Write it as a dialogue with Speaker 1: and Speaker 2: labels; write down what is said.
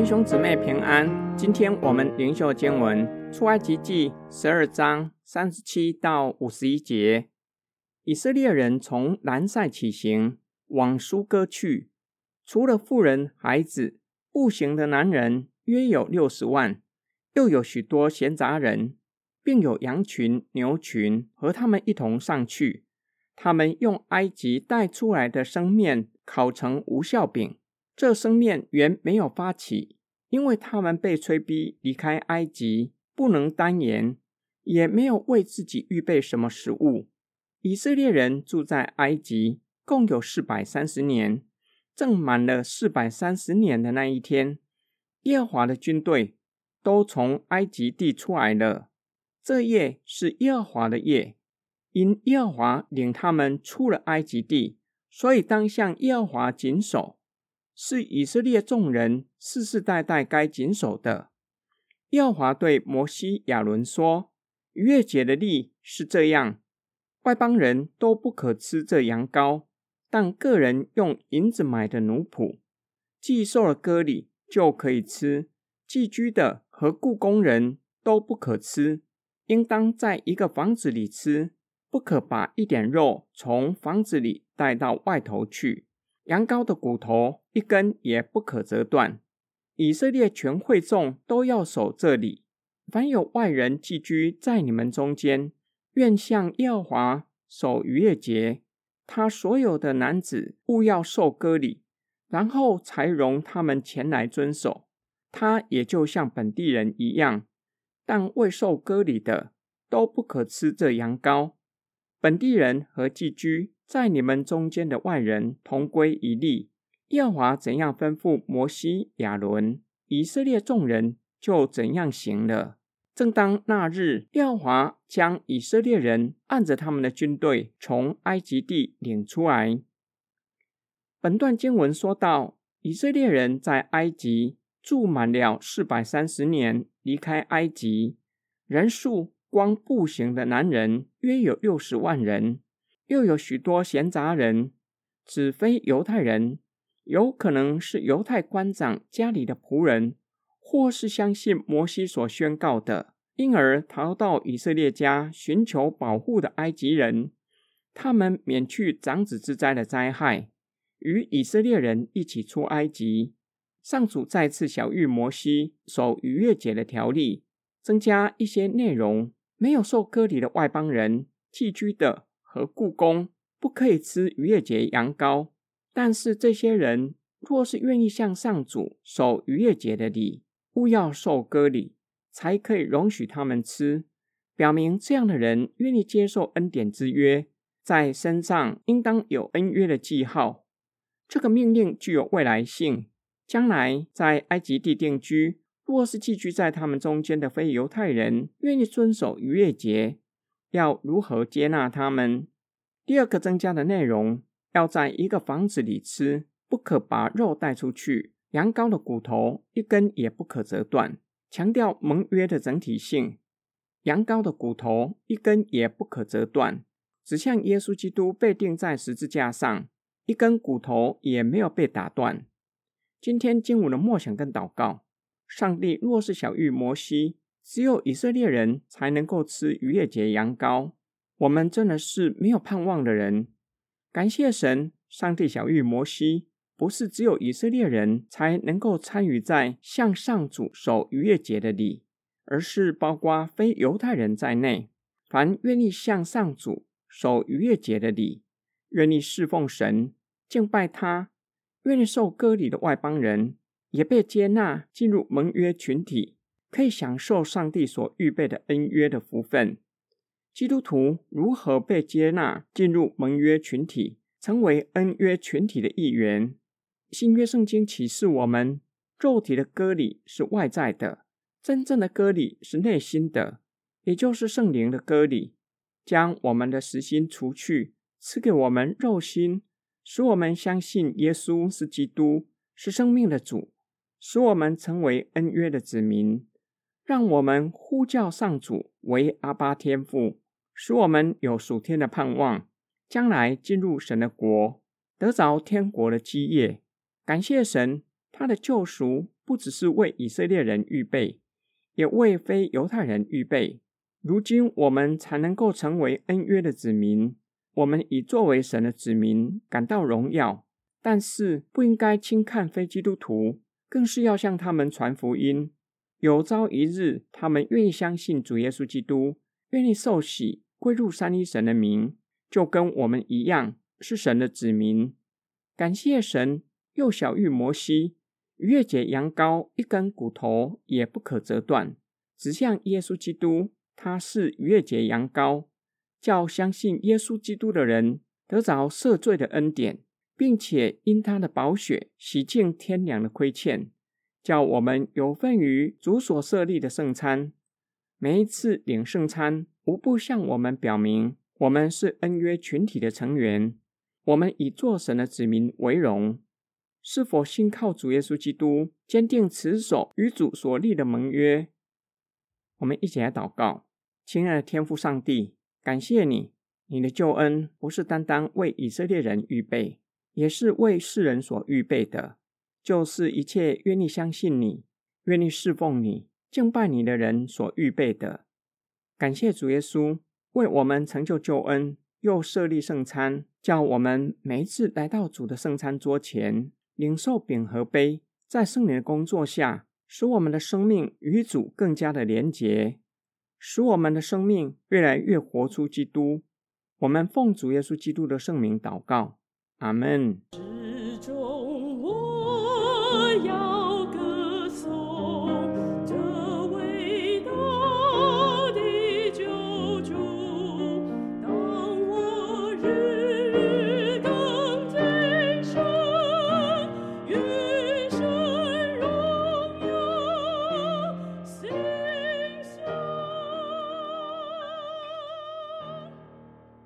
Speaker 1: 弟兄姊妹平安。今天我们灵修经文出埃及记十二章三十七到五十一节。以色列人从南塞起行，往苏哥去。除了妇人、孩子，步行的男人约有六十万，又有许多闲杂人，并有羊群、牛群和他们一同上去。他们用埃及带出来的生面烤成无效饼。这生面原没有发起，因为他们被催逼离开埃及，不能单言，也没有为自己预备什么食物。以色列人住在埃及共有四百三十年，正满了四百三十年的那一天，耶和华的军队都从埃及地出来了。这夜是耶和华的夜，因耶和华领他们出了埃及地，所以当向耶和华谨守。是以色列众人世世代代该谨守的。耶和华对摩西、亚伦说：“逾越节的例是这样：外邦人都不可吃这羊羔，但个人用银子买的奴仆，寄受了割礼就可以吃。寄居的和雇工人都不可吃，应当在一个房子里吃，不可把一点肉从房子里带到外头去。”羊羔的骨头一根也不可折断。以色列全会众都要守这里。凡有外人寄居在你们中间，愿向耶和华守逾越节。他所有的男子勿要受割礼，然后才容他们前来遵守。他也就像本地人一样，但未受割礼的都不可吃这羊羔。本地人和寄居。在你们中间的外人同归一例。耶和华怎样吩咐摩西、亚伦，以色列众人就怎样行了。正当那日，耶和华将以色列人按着他们的军队从埃及地领出来。本段经文说到，以色列人在埃及住满了四百三十年，离开埃及，人数光步行的男人约有六十万人。又有许多闲杂人，只非犹太人，有可能是犹太官长家里的仆人，或是相信摩西所宣告的，因而逃到以色列家寻求保护的埃及人。他们免去长子之灾的灾害，与以色列人一起出埃及。上主再次小谕摩西守逾越节的条例，增加一些内容：没有受割礼的外邦人寄居的。和故宫不可以吃逾越节羊羔，但是这些人若是愿意向上主守逾越节的礼，勿要受割礼，才可以容许他们吃，表明这样的人愿意接受恩典之约，在身上应当有恩约的记号。这个命令具有未来性，将来在埃及地定居，若是寄居在他们中间的非犹太人愿意遵守逾越节。要如何接纳他们？第二个增加的内容，要在一个房子里吃，不可把肉带出去。羊羔的骨头一根也不可折断，强调盟约的整体性。羊羔的骨头一根也不可折断，指向耶稣基督被钉在十字架上，一根骨头也没有被打断。今天经文的默想跟祷告，上帝若是小玉摩西。只有以色列人才能够吃逾越节羊羔。我们真的是没有盼望的人。感谢神，上帝小玉摩西，不是只有以色列人才能够参与在向上主守逾越节的礼，而是包括非犹太人在内，凡愿意向上主守逾越节的礼，愿意侍奉神、敬拜他、愿意受割礼的外邦人，也被接纳进入盟约群体。可以享受上帝所预备的恩约的福分。基督徒如何被接纳进入盟约群体，成为恩约群体的一员？新约圣经启示我们，肉体的割礼是外在的，真正的割礼是内心的，也就是圣灵的割礼，将我们的实心除去，赐给我们肉心，使我们相信耶稣是基督，是生命的主，使我们成为恩约的子民。让我们呼叫上主为阿巴天父，使我们有属天的盼望，将来进入神的国，得着天国的基业。感谢神，他的救赎不只是为以色列人预备，也为非犹太人预备。如今我们才能够成为恩约的子民。我们以作为神的子民感到荣耀，但是不应该轻看非基督徒，更是要向他们传福音。有朝一日，他们愿意相信主耶稣基督，愿意受洗归入三一神的名，就跟我们一样是神的子民。感谢神，幼小玉摩西，逾越节羊羔一根骨头也不可折断，指向耶稣基督，他是逾越节羊羔。叫相信耶稣基督的人得着赦罪的恩典，并且因他的宝血洗净天良的亏欠，叫我们有份于主所设立的圣餐。每一次领圣餐，无不向我们表明我们是恩约群体的成员。我们以做神的子民为荣。是否信靠主耶稣基督，坚定持守与主所立的盟约？我们一起来祷告，亲爱的天父上帝。感谢你，你的救恩不是单单为以色列人预备，也是为世人所预备的，就是一切愿意相信你、愿意侍奉你、敬拜你的人所预备的。感谢主耶稣为我们成就救恩，又设立圣餐，叫我们每一次来到主的圣餐桌前，领受饼和杯，在圣灵的工作下，使我们的生命与主更加的连结。使我们的生命越来越活出基督。我们奉主耶稣基督的圣名祷告，阿门。